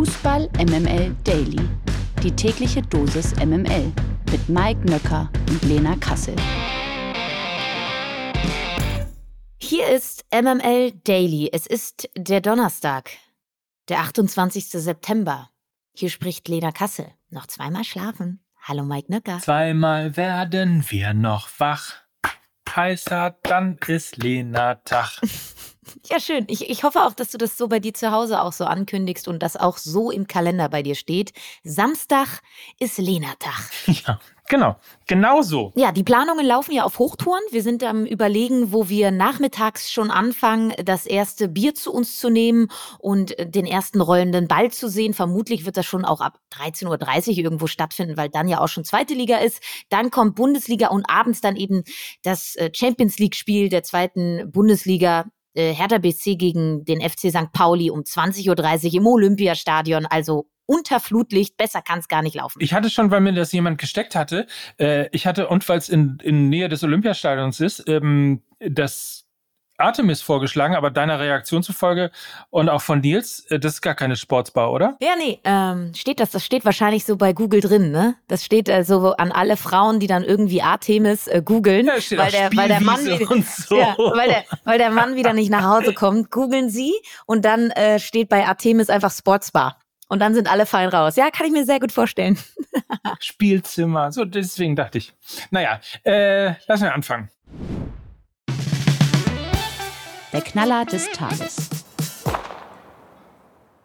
Fußball MML Daily. Die tägliche Dosis MML mit Mike Nöcker und Lena Kassel. Hier ist MML Daily. Es ist der Donnerstag, der 28. September. Hier spricht Lena Kassel. Noch zweimal schlafen. Hallo Mike Nöcker. Zweimal werden wir noch wach. Heißer, dann ist Lena Tag. Ja, schön. Ich, ich hoffe auch, dass du das so bei dir zu Hause auch so ankündigst und das auch so im Kalender bei dir steht. Samstag ist Lena-Tag. Ja, genau. Genau so. Ja, die Planungen laufen ja auf Hochtouren. Wir sind am Überlegen, wo wir nachmittags schon anfangen, das erste Bier zu uns zu nehmen und den ersten rollenden Ball zu sehen. Vermutlich wird das schon auch ab 13.30 Uhr irgendwo stattfinden, weil dann ja auch schon zweite Liga ist. Dann kommt Bundesliga und abends dann eben das äh, Champions League-Spiel der zweiten Bundesliga äh, Hertha BC gegen den FC St. Pauli um 20.30 Uhr im Olympiastadion. Also unter Flutlicht, besser kann es gar nicht laufen. Ich hatte schon, weil mir das jemand gesteckt hatte, äh, ich hatte, und weil es in, in Nähe des Olympiastadions ist, ähm, das Artemis vorgeschlagen, aber deiner Reaktion zufolge und auch von Nils, äh, das ist gar keine Sportsbar, oder? Ja, nee, ähm, steht das, das steht wahrscheinlich so bei Google drin, ne? Das steht äh, so an alle Frauen, die dann irgendwie Artemis äh, googeln, ja, weil, der, weil der Mann wieder, so. ja, weil, der, weil der Mann wieder nicht nach Hause kommt, googeln sie und dann äh, steht bei Artemis einfach Sportsbar. Und dann sind alle fein raus. Ja, kann ich mir sehr gut vorstellen. Spielzimmer, so deswegen dachte ich. Naja, äh, lassen wir anfangen. Der Knaller des Tages.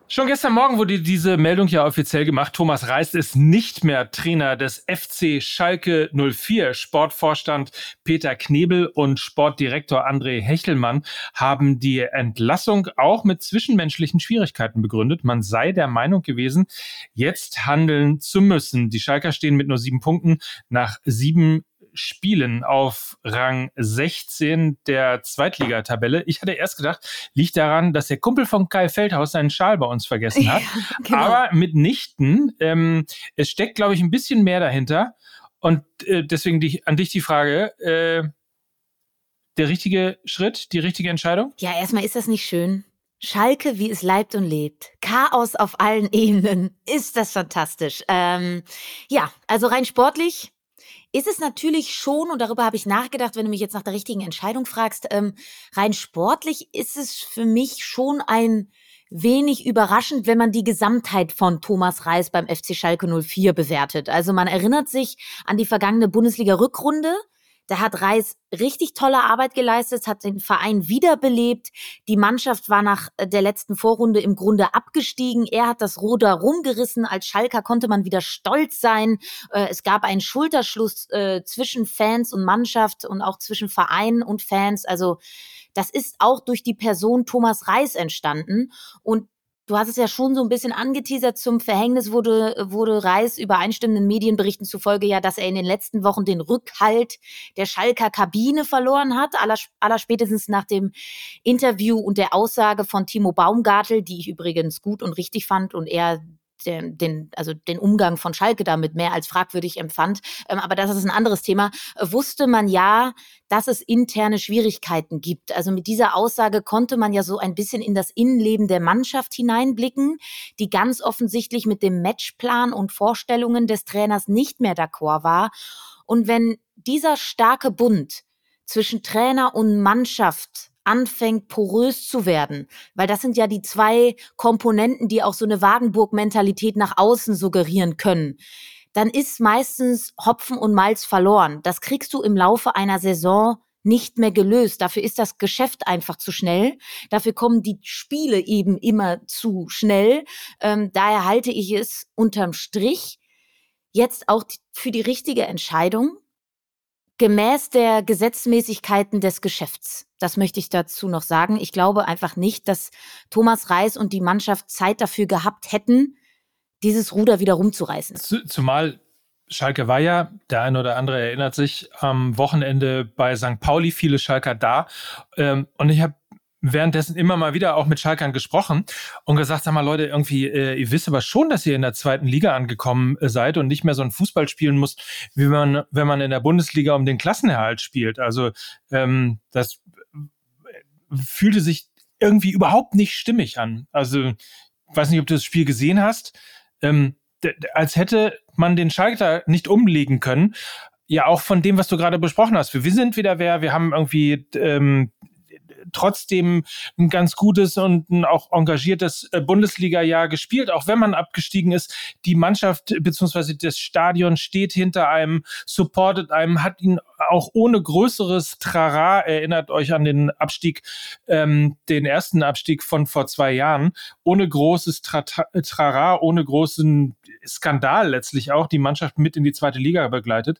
Schon gestern Morgen wurde diese Meldung ja offiziell gemacht. Thomas Reis ist nicht mehr Trainer des FC Schalke 04. Sportvorstand Peter Knebel und Sportdirektor André Hechelmann haben die Entlassung auch mit zwischenmenschlichen Schwierigkeiten begründet. Man sei der Meinung gewesen, jetzt handeln zu müssen. Die Schalker stehen mit nur sieben Punkten nach sieben Spielen auf Rang 16 der Zweitligatabelle. Ich hatte erst gedacht, liegt daran, dass der Kumpel von Kai Feldhaus seinen Schal bei uns vergessen hat. Ja, genau. Aber mitnichten. Ähm, es steckt, glaube ich, ein bisschen mehr dahinter. Und äh, deswegen die, an dich die Frage, äh, der richtige Schritt, die richtige Entscheidung? Ja, erstmal ist das nicht schön. Schalke, wie es leibt und lebt. Chaos auf allen Ebenen. Ist das fantastisch. Ähm, ja, also rein sportlich ist es natürlich schon, und darüber habe ich nachgedacht, wenn du mich jetzt nach der richtigen Entscheidung fragst, ähm, rein sportlich ist es für mich schon ein wenig überraschend, wenn man die Gesamtheit von Thomas Reis beim FC Schalke 04 bewertet. Also man erinnert sich an die vergangene Bundesliga-Rückrunde. Da hat Reis richtig tolle Arbeit geleistet, hat den Verein wiederbelebt. Die Mannschaft war nach äh, der letzten Vorrunde im Grunde abgestiegen. Er hat das Ruder rumgerissen. Als Schalker konnte man wieder stolz sein. Äh, es gab einen Schulterschluss äh, zwischen Fans und Mannschaft und auch zwischen Verein und Fans. Also das ist auch durch die Person Thomas Reis entstanden. Und Du hast es ja schon so ein bisschen angeteasert. Zum Verhängnis wurde, wurde Reis übereinstimmenden Medienberichten zufolge ja, dass er in den letzten Wochen den Rückhalt der Schalker Kabine verloren hat. Aller, aller spätestens nach dem Interview und der Aussage von Timo Baumgartel, die ich übrigens gut und richtig fand und er den, den, also den Umgang von Schalke damit mehr als fragwürdig empfand. Ähm, aber das ist ein anderes Thema. Äh, wusste man ja, dass es interne Schwierigkeiten gibt. Also mit dieser Aussage konnte man ja so ein bisschen in das Innenleben der Mannschaft hineinblicken, die ganz offensichtlich mit dem Matchplan und Vorstellungen des Trainers nicht mehr d'accord war. Und wenn dieser starke Bund zwischen Trainer und Mannschaft anfängt, porös zu werden. Weil das sind ja die zwei Komponenten, die auch so eine Wagenburg-Mentalität nach außen suggerieren können. Dann ist meistens Hopfen und Malz verloren. Das kriegst du im Laufe einer Saison nicht mehr gelöst. Dafür ist das Geschäft einfach zu schnell. Dafür kommen die Spiele eben immer zu schnell. Ähm, daher halte ich es unterm Strich jetzt auch für die richtige Entscheidung, gemäß der Gesetzmäßigkeiten des Geschäfts. Das möchte ich dazu noch sagen. Ich glaube einfach nicht, dass Thomas Reis und die Mannschaft Zeit dafür gehabt hätten, dieses Ruder wieder rumzureißen. Zumal Schalke war ja, der eine oder andere erinnert sich, am Wochenende bei St. Pauli viele Schalker da. Ähm, und ich habe währenddessen immer mal wieder auch mit Schalkern gesprochen und gesagt, sag mal Leute, irgendwie, äh, ihr wisst aber schon, dass ihr in der zweiten Liga angekommen äh, seid und nicht mehr so ein Fußball spielen müsst, wie man, wenn man in der Bundesliga um den Klassenerhalt spielt. Also ähm, das fühlte sich irgendwie überhaupt nicht stimmig an. Also weiß nicht, ob du das Spiel gesehen hast, ähm, als hätte man den Schalter nicht umlegen können. Ja, auch von dem, was du gerade besprochen hast. Wir sind wieder wer, wir haben irgendwie ähm, trotzdem ein ganz gutes und ein auch engagiertes äh, Bundesliga-Jahr gespielt, auch wenn man abgestiegen ist. Die Mannschaft bzw. das Stadion steht hinter einem, supportet einem, hat ihn auch ohne größeres Trara, erinnert euch an den Abstieg, ähm, den ersten Abstieg von vor zwei Jahren, ohne großes Tra Trara, ohne großen Skandal letztlich auch, die Mannschaft mit in die zweite Liga begleitet.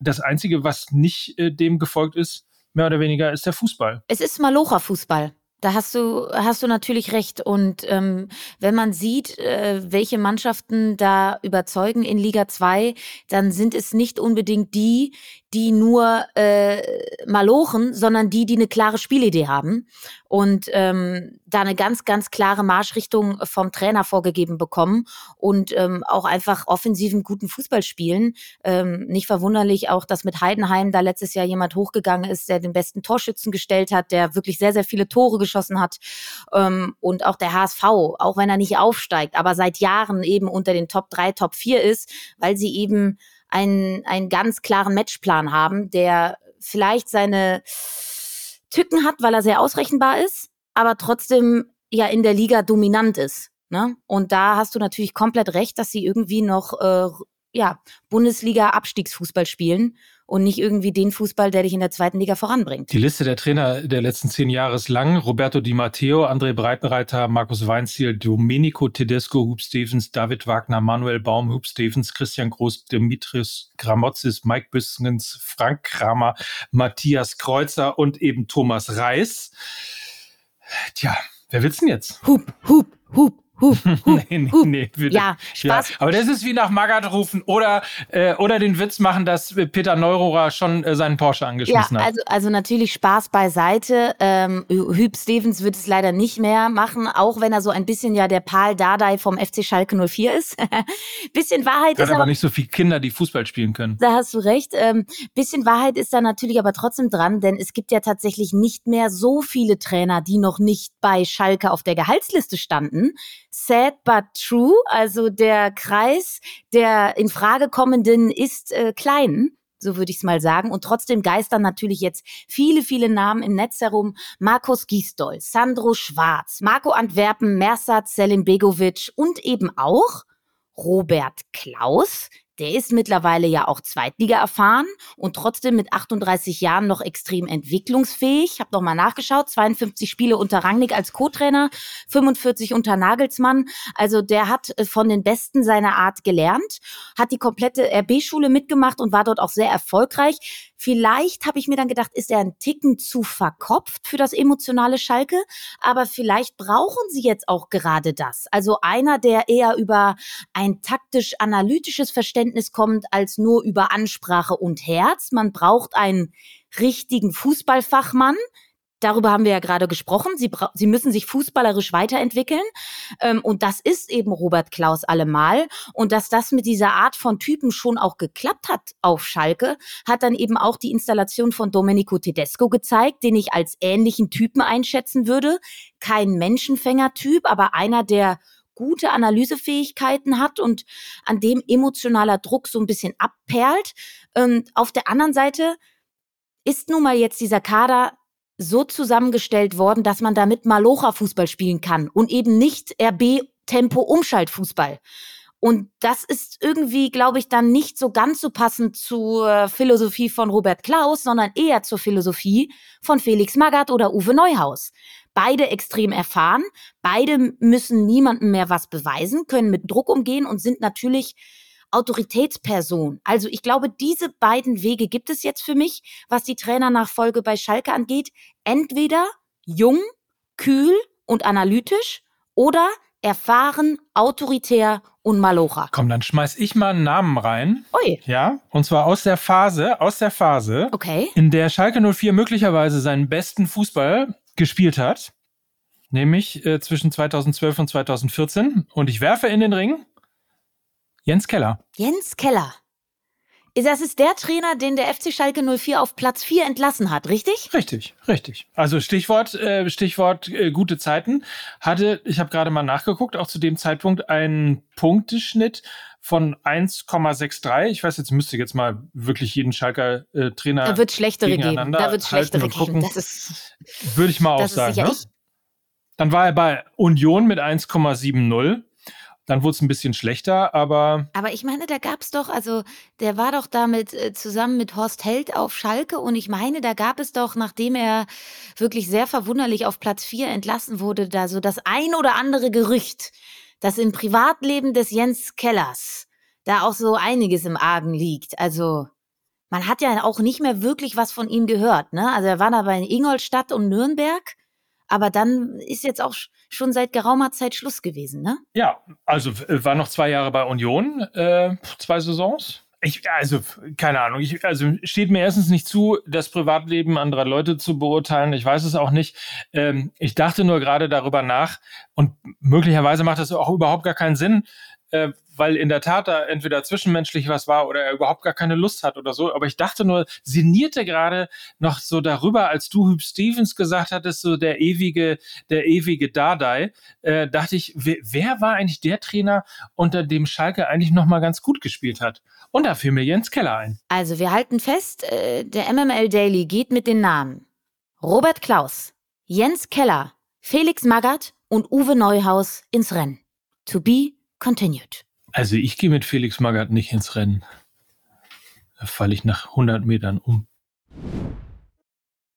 Das Einzige, was nicht äh, dem gefolgt ist, mehr oder weniger ist der Fußball. Es ist Malocha-Fußball. Da hast du, hast du natürlich recht. Und ähm, wenn man sieht, äh, welche Mannschaften da überzeugen in Liga 2, dann sind es nicht unbedingt die, die nur äh, malochen, sondern die, die eine klare Spielidee haben und ähm, da eine ganz, ganz klare Marschrichtung vom Trainer vorgegeben bekommen und ähm, auch einfach offensiven guten Fußball spielen. Ähm, nicht verwunderlich auch, dass mit Heidenheim da letztes Jahr jemand hochgegangen ist, der den besten Torschützen gestellt hat, der wirklich sehr, sehr viele Tore geschossen hat. Ähm, und auch der HSV, auch wenn er nicht aufsteigt, aber seit Jahren eben unter den Top 3, Top 4 ist, weil sie eben einen, einen ganz klaren Matchplan haben, der vielleicht seine Tücken hat, weil er sehr ausrechenbar ist, aber trotzdem ja in der Liga dominant ist. Ne? Und da hast du natürlich komplett recht, dass sie irgendwie noch äh, ja, Bundesliga-Abstiegsfußball spielen und nicht irgendwie den Fußball, der dich in der zweiten Liga voranbringt. Die Liste der Trainer der letzten zehn Jahre ist lang. Roberto Di Matteo, André Breitenreiter, Markus Weinziel, Domenico Tedesco, Hub Stevens, David Wagner, Manuel Baum, Hub Stevens, Christian Groß, Dimitris Gramotzis, Mike Büskens, Frank Kramer, Matthias Kreuzer und eben Thomas Reis. Tja, wer will's denn jetzt? Hub, Hub, Hub, Huh, huh, nee, nee, huh. nee. Ja, Spaß. Ja, aber das ist wie nach Magath rufen oder, äh, oder den Witz machen, dass Peter Neurohrer schon äh, seinen Porsche angeschmissen ja, hat. Also, also natürlich Spaß beiseite. Ähm, Hüb Stevens wird es leider nicht mehr machen, auch wenn er so ein bisschen ja der Paul Dardai vom FC Schalke 04 ist. bisschen Wahrheit Hat ist aber, aber nicht so viele Kinder, die Fußball spielen können. Da hast du recht. Ähm, bisschen Wahrheit ist da natürlich aber trotzdem dran, denn es gibt ja tatsächlich nicht mehr so viele Trainer, die noch nicht bei Schalke auf der Gehaltsliste standen sad but true. Also der Kreis der in Frage kommenden ist äh, klein so würde ich es mal sagen. Und trotzdem geistern natürlich jetzt viele, viele Namen im Netz herum. Markus Gisdol, Sandro Schwarz, Marco Antwerpen, Mersat Selim Begovic und eben auch Robert Klaus, der ist mittlerweile ja auch Zweitliga erfahren und trotzdem mit 38 Jahren noch extrem entwicklungsfähig. Ich habe nochmal nachgeschaut, 52 Spiele unter Rangnick als Co-Trainer, 45 unter Nagelsmann. Also der hat äh, von den Besten seiner Art gelernt, hat die komplette RB-Schule mitgemacht und war dort auch sehr erfolgreich. Vielleicht habe ich mir dann gedacht, ist er ein Ticken zu verkopft für das emotionale Schalke, aber vielleicht brauchen sie jetzt auch gerade das. Also einer, der eher über ein taktisch-analytisches Verständnis kommt, als nur über Ansprache und Herz. Man braucht einen richtigen Fußballfachmann, Darüber haben wir ja gerade gesprochen. Sie, sie müssen sich fußballerisch weiterentwickeln. Ähm, und das ist eben Robert Klaus allemal. Und dass das mit dieser Art von Typen schon auch geklappt hat auf Schalke, hat dann eben auch die Installation von Domenico Tedesco gezeigt, den ich als ähnlichen Typen einschätzen würde. Kein Menschenfänger-Typ, aber einer, der gute Analysefähigkeiten hat und an dem emotionaler Druck so ein bisschen abperlt. Und auf der anderen Seite ist nun mal jetzt dieser Kader so zusammengestellt worden, dass man damit Malocha-Fußball spielen kann und eben nicht RB-Tempo-Umschaltfußball. Und das ist irgendwie, glaube ich, dann nicht so ganz so passend zur Philosophie von Robert Klaus, sondern eher zur Philosophie von Felix Magath oder Uwe Neuhaus. Beide extrem erfahren, beide müssen niemandem mehr was beweisen, können mit Druck umgehen und sind natürlich Autoritätsperson. Also ich glaube, diese beiden Wege gibt es jetzt für mich, was die Trainernachfolge bei Schalke angeht. Entweder jung, kühl und analytisch oder erfahren, autoritär und Malocha. Komm, dann schmeiß ich mal einen Namen rein. Ui. Ja, und zwar aus der Phase, aus der Phase, okay. in der Schalke 04 möglicherweise seinen besten Fußball gespielt hat, nämlich äh, zwischen 2012 und 2014 und ich werfe in den Ring Jens Keller. Jens Keller. Das ist der Trainer, den der FC Schalke 04 auf Platz 4 entlassen hat, richtig? Richtig, richtig. Also Stichwort, äh, Stichwort äh, gute Zeiten hatte, ich habe gerade mal nachgeguckt, auch zu dem Zeitpunkt einen Punkteschnitt von 1,63. Ich weiß, jetzt müsste jetzt mal wirklich jeden Schalker äh, Trainer. Da wird schlechtere geben. Da wird schlechtere geben. Das ist, würde ich mal auch sagen. Ne? Dann war er bei Union mit 1,70. Dann wurde es ein bisschen schlechter, aber. Aber ich meine, da gab es doch, also der war doch damit äh, zusammen mit Horst Held auf Schalke und ich meine, da gab es doch, nachdem er wirklich sehr verwunderlich auf Platz 4 entlassen wurde, da so das ein oder andere Gerücht, dass im Privatleben des Jens Kellers da auch so einiges im Argen liegt. Also man hat ja auch nicht mehr wirklich was von ihm gehört, ne? Also er war da bei Ingolstadt und Nürnberg aber dann ist jetzt auch schon seit geraumer Zeit Schluss gewesen, ne? Ja, also äh, war noch zwei Jahre bei Union, äh, zwei Saisons. Ich, also, keine Ahnung. Ich, also steht mir erstens nicht zu, das Privatleben anderer Leute zu beurteilen. Ich weiß es auch nicht. Ähm, ich dachte nur gerade darüber nach und möglicherweise macht das auch überhaupt gar keinen Sinn, äh, weil in der Tat da entweder zwischenmenschlich was war oder er überhaupt gar keine Lust hat oder so. Aber ich dachte nur, sinnierte gerade noch so darüber, als du Hüb Stevens gesagt hattest, so der ewige, der ewige Dardai, äh, dachte ich, wer, wer, war eigentlich der Trainer, unter dem Schalke eigentlich noch mal ganz gut gespielt hat? Und da fiel mir Jens Keller ein. Also wir halten fest, äh, der MML Daily geht mit den Namen Robert Klaus, Jens Keller, Felix Magath und Uwe Neuhaus ins Rennen. To be continued. Also ich gehe mit Felix Magath nicht ins Rennen. Da falle ich nach 100 Metern um.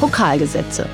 Pokalgesetze.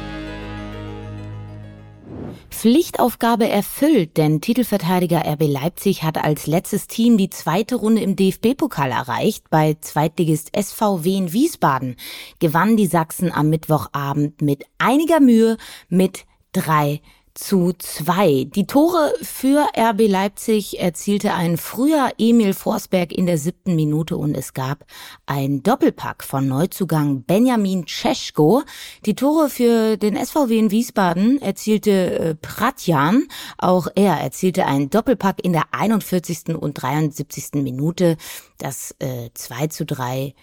Pflichtaufgabe erfüllt, denn Titelverteidiger RB Leipzig hat als letztes Team die zweite Runde im DFB-Pokal erreicht. Bei Zweitligist SVW in Wiesbaden gewannen die Sachsen am Mittwochabend mit einiger Mühe mit drei zu zwei. Die Tore für RB Leipzig erzielte ein früher Emil Forsberg in der siebten Minute und es gab ein Doppelpack von Neuzugang Benjamin Ceschko. Die Tore für den SVW in Wiesbaden erzielte äh, Pratjan. Auch er erzielte ein Doppelpack in der 41. und 73. Minute. Das äh, 2 zu 3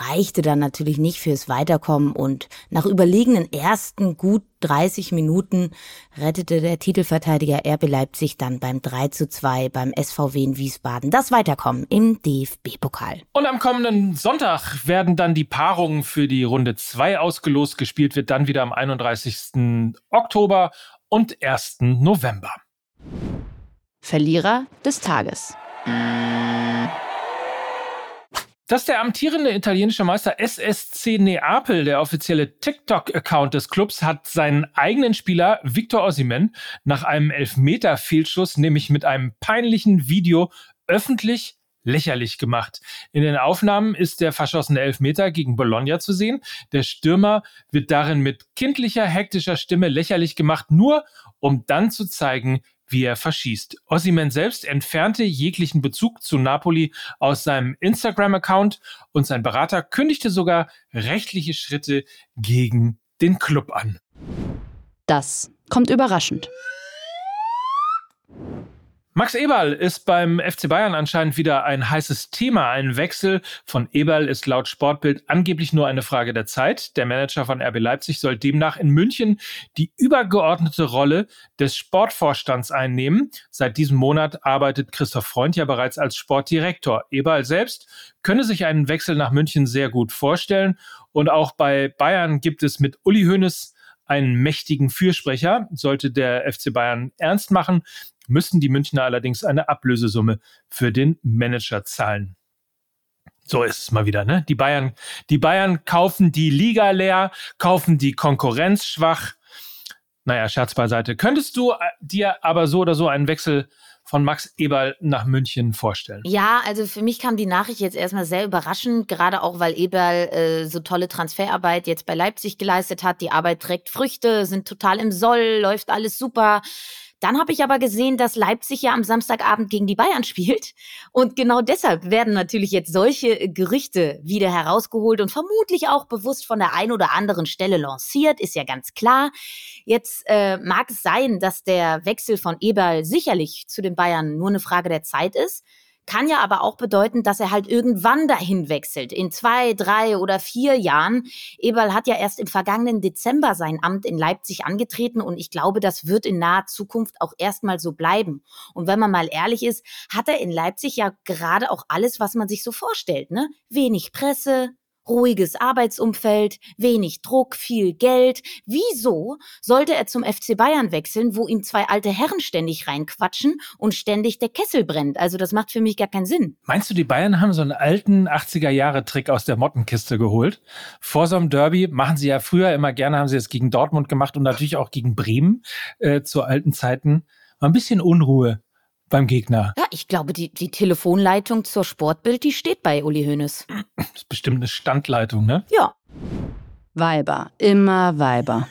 reichte dann natürlich nicht fürs Weiterkommen und nach überlegenen ersten gut 30 Minuten rettete der Titelverteidiger RB Leipzig dann beim 3 zu 2 beim SVW in Wiesbaden das Weiterkommen im DFB-Pokal. Und am kommenden Sonntag werden dann die Paarungen für die Runde 2 ausgelost. Gespielt wird dann wieder am 31. Oktober und 1. November. Verlierer des Tages. Dass der amtierende italienische Meister SSC Neapel, der offizielle TikTok-Account des Clubs, hat seinen eigenen Spieler Victor Osimhen nach einem Elfmeter-Fehlschuss, nämlich mit einem peinlichen Video, öffentlich lächerlich gemacht. In den Aufnahmen ist der verschossene Elfmeter gegen Bologna zu sehen. Der Stürmer wird darin mit kindlicher, hektischer Stimme lächerlich gemacht, nur um dann zu zeigen, wie er verschießt. Ossiman selbst entfernte jeglichen Bezug zu Napoli aus seinem Instagram-Account und sein Berater kündigte sogar rechtliche Schritte gegen den Club an. Das kommt überraschend. Max Eberl ist beim FC Bayern anscheinend wieder ein heißes Thema. Ein Wechsel von Eberl ist laut Sportbild angeblich nur eine Frage der Zeit. Der Manager von RB Leipzig soll demnach in München die übergeordnete Rolle des Sportvorstands einnehmen. Seit diesem Monat arbeitet Christoph Freund ja bereits als Sportdirektor. Eberl selbst könne sich einen Wechsel nach München sehr gut vorstellen. Und auch bei Bayern gibt es mit Uli Hoeneß einen mächtigen Fürsprecher. Sollte der FC Bayern ernst machen, müssen die Münchner allerdings eine Ablösesumme für den Manager zahlen. So ist es mal wieder, ne? Die Bayern, die Bayern kaufen die Liga leer, kaufen die Konkurrenz schwach. Naja, Scherz beiseite. Könntest du äh, dir aber so oder so einen Wechsel von Max Eberl nach München vorstellen. Ja, also für mich kam die Nachricht jetzt erstmal sehr überraschend, gerade auch, weil Eberl äh, so tolle Transferarbeit jetzt bei Leipzig geleistet hat. Die Arbeit trägt Früchte, sind total im Soll, läuft alles super. Dann habe ich aber gesehen, dass Leipzig ja am Samstagabend gegen die Bayern spielt. Und genau deshalb werden natürlich jetzt solche Gerüchte wieder herausgeholt und vermutlich auch bewusst von der einen oder anderen Stelle lanciert, ist ja ganz klar. Jetzt äh, mag es sein, dass der Wechsel von Eberl sicherlich zu den Bayern nur eine Frage der Zeit ist. Kann ja aber auch bedeuten, dass er halt irgendwann dahin wechselt. In zwei, drei oder vier Jahren. Eberl hat ja erst im vergangenen Dezember sein Amt in Leipzig angetreten und ich glaube, das wird in naher Zukunft auch erstmal so bleiben. Und wenn man mal ehrlich ist, hat er in Leipzig ja gerade auch alles, was man sich so vorstellt, ne? Wenig Presse, ruhiges Arbeitsumfeld, wenig Druck, viel Geld. Wieso sollte er zum FC Bayern wechseln, wo ihm zwei alte Herren ständig reinquatschen und ständig der Kessel brennt? Also das macht für mich gar keinen Sinn. Meinst du, die Bayern haben so einen alten 80er-Jahre-Trick aus der Mottenkiste geholt? Vor so einem Derby machen sie ja früher immer gerne, haben sie es gegen Dortmund gemacht und natürlich auch gegen Bremen äh, zu alten Zeiten. Mal ein bisschen Unruhe beim Gegner. Ja, ich glaube, die, die Telefonleitung zur Sportbild, die steht bei Uli Hoeneß. Das ist bestimmt eine Standleitung, ne? Ja. Weiber, immer Weiber.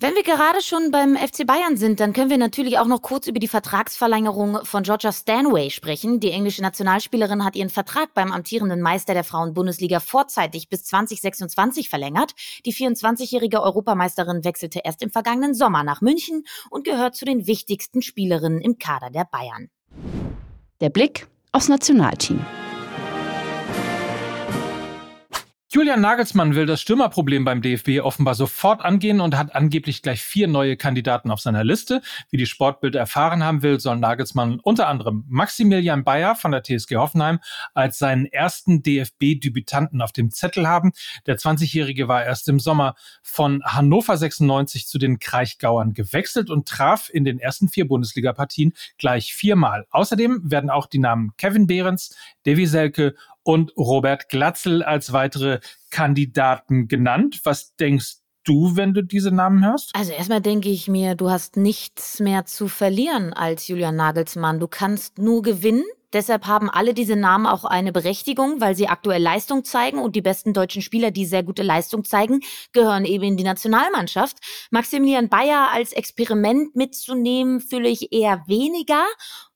Wenn wir gerade schon beim FC Bayern sind, dann können wir natürlich auch noch kurz über die Vertragsverlängerung von Georgia Stanway sprechen. Die englische Nationalspielerin hat ihren Vertrag beim amtierenden Meister der Frauen-Bundesliga vorzeitig bis 2026 verlängert. Die 24-jährige Europameisterin wechselte erst im vergangenen Sommer nach München und gehört zu den wichtigsten Spielerinnen im Kader der Bayern. Der Blick aufs Nationalteam. Julian Nagelsmann will das Stürmerproblem beim DFB offenbar sofort angehen und hat angeblich gleich vier neue Kandidaten auf seiner Liste. Wie die Sportbild erfahren haben will, soll Nagelsmann unter anderem Maximilian Bayer von der TSG Hoffenheim als seinen ersten DFB-Debütanten auf dem Zettel haben. Der 20-Jährige war erst im Sommer von Hannover 96 zu den Kraichgauern gewechselt und traf in den ersten vier Bundesliga-Partien gleich viermal. Außerdem werden auch die Namen Kevin Behrens, Davy Selke und Robert Glatzel als weitere Kandidaten genannt. Was denkst du, wenn du diese Namen hörst? Also erstmal denke ich mir, du hast nichts mehr zu verlieren als Julian Nagelsmann. Du kannst nur gewinnen. Deshalb haben alle diese Namen auch eine Berechtigung, weil sie aktuell Leistung zeigen und die besten deutschen Spieler, die sehr gute Leistung zeigen, gehören eben in die Nationalmannschaft. Maximilian Bayer als Experiment mitzunehmen, fühle ich eher weniger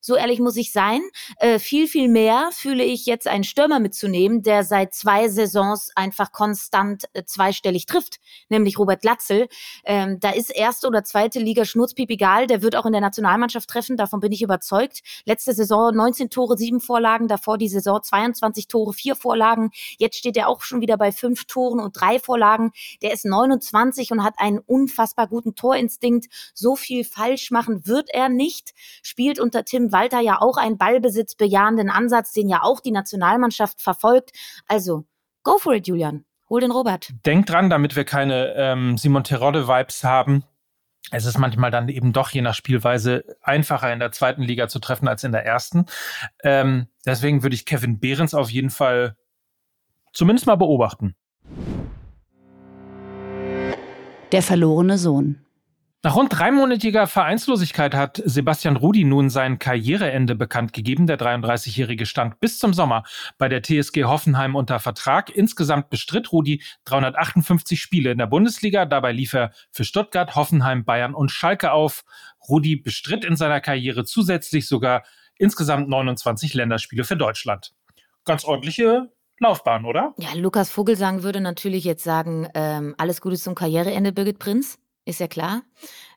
so ehrlich muss ich sein. Äh, viel, viel mehr fühle ich jetzt einen Stürmer mitzunehmen, der seit zwei Saisons einfach konstant äh, zweistellig trifft, nämlich Robert Latzel. Ähm, da ist erste oder zweite Liga Schnurzpiep egal, der wird auch in der Nationalmannschaft treffen, davon bin ich überzeugt. Letzte Saison 19 Tore, sieben Vorlagen, davor die Saison 22 Tore, vier Vorlagen. Jetzt steht er auch schon wieder bei fünf Toren und drei Vorlagen. Der ist 29 und hat einen unfassbar guten Torinstinkt. So viel falsch machen wird er nicht. Spielt unter Tim Walter ja auch einen ballbesitzbejahenden Ansatz, den ja auch die Nationalmannschaft verfolgt. Also, go for it, Julian. Hol den Robert. Denk dran, damit wir keine ähm, Simon Terodde-Vibes haben. Es ist manchmal dann eben doch je nach Spielweise einfacher in der zweiten Liga zu treffen als in der ersten. Ähm, deswegen würde ich Kevin Behrens auf jeden Fall zumindest mal beobachten. Der verlorene Sohn. Nach rund dreimonatiger Vereinslosigkeit hat Sebastian Rudi nun sein Karriereende bekannt gegeben. Der 33-Jährige stand bis zum Sommer bei der TSG Hoffenheim unter Vertrag. Insgesamt bestritt Rudi 358 Spiele in der Bundesliga. Dabei lief er für Stuttgart, Hoffenheim, Bayern und Schalke auf. Rudi bestritt in seiner Karriere zusätzlich sogar insgesamt 29 Länderspiele für Deutschland. Ganz ordentliche Laufbahn, oder? Ja, Lukas Vogelsang würde natürlich jetzt sagen, ähm, alles Gute zum Karriereende, Birgit Prinz ist ja klar.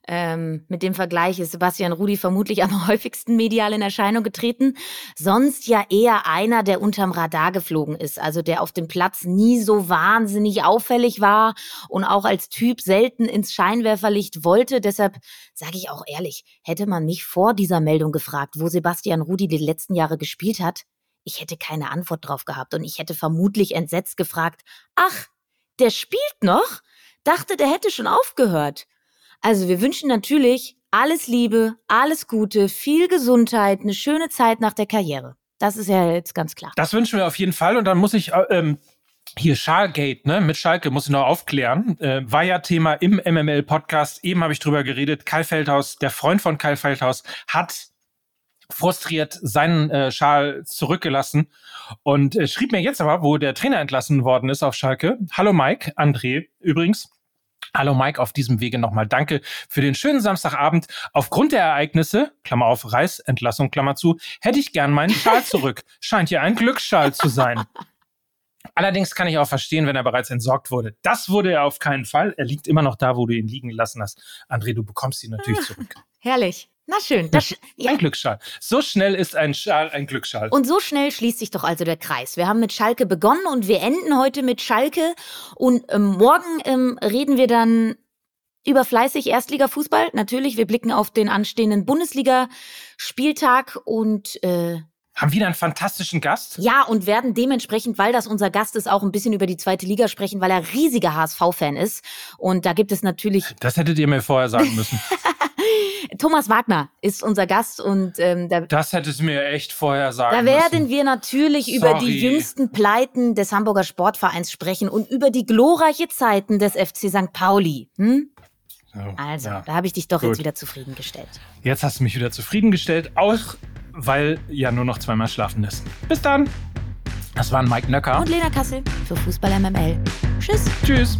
Ähm, mit dem Vergleich ist Sebastian Rudi vermutlich am häufigsten medial in Erscheinung getreten. Sonst ja eher einer, der unterm Radar geflogen ist. Also der auf dem Platz nie so wahnsinnig auffällig war und auch als Typ selten ins Scheinwerferlicht wollte. Deshalb sage ich auch ehrlich, hätte man mich vor dieser Meldung gefragt, wo Sebastian Rudi die letzten Jahre gespielt hat, ich hätte keine Antwort drauf gehabt und ich hätte vermutlich entsetzt gefragt, ach, der spielt noch? Dachte, der hätte schon aufgehört. Also wir wünschen natürlich alles Liebe, alles Gute, viel Gesundheit, eine schöne Zeit nach der Karriere. Das ist ja jetzt ganz klar. Das wünschen wir auf jeden Fall. Und dann muss ich äh, ähm, hier Schalgate, ne, mit Schalke muss ich noch aufklären, äh, war ja Thema im MML-Podcast. Eben habe ich drüber geredet. Kai Feldhaus, der Freund von Kai Feldhaus, hat frustriert seinen äh, Schal zurückgelassen und äh, schrieb mir jetzt aber, wo der Trainer entlassen worden ist auf Schalke. Hallo Mike, André übrigens. Hallo Mike, auf diesem Wege nochmal danke für den schönen Samstagabend. Aufgrund der Ereignisse, Klammer auf, Reißentlassung, Klammer zu, hätte ich gern meinen Schal zurück. Scheint ja ein Glücksschal zu sein. Allerdings kann ich auch verstehen, wenn er bereits entsorgt wurde. Das wurde er auf keinen Fall. Er liegt immer noch da, wo du ihn liegen lassen hast. André, du bekommst ihn natürlich zurück. Herrlich. Na schön. Das, ja. Ein Glücksschal. So schnell ist ein Schal ein Glücksschal. Und so schnell schließt sich doch also der Kreis. Wir haben mit Schalke begonnen und wir enden heute mit Schalke. Und ähm, morgen ähm, reden wir dann über fleißig Erstliga-Fußball. Natürlich, wir blicken auf den anstehenden Bundesliga-Spieltag und äh, haben wieder einen fantastischen Gast. Ja, und werden dementsprechend, weil das unser Gast ist, auch ein bisschen über die zweite Liga sprechen, weil er riesiger HSV-Fan ist. Und da gibt es natürlich. Das hättet ihr mir vorher sagen müssen. Thomas Wagner ist unser Gast und ähm, da, das hättest du mir echt vorher sagen. Da werden müssen. wir natürlich Sorry. über die jüngsten Pleiten des Hamburger Sportvereins sprechen und über die glorreiche Zeiten des FC St. Pauli. Hm? So, also, ja. da habe ich dich doch Gut. jetzt wieder zufriedengestellt. Jetzt hast du mich wieder zufriedengestellt, auch weil ja nur noch zweimal schlafen ist. Bis dann. Das waren Mike Nöcker und Lena Kassel für Fußball MML. Tschüss. Tschüss.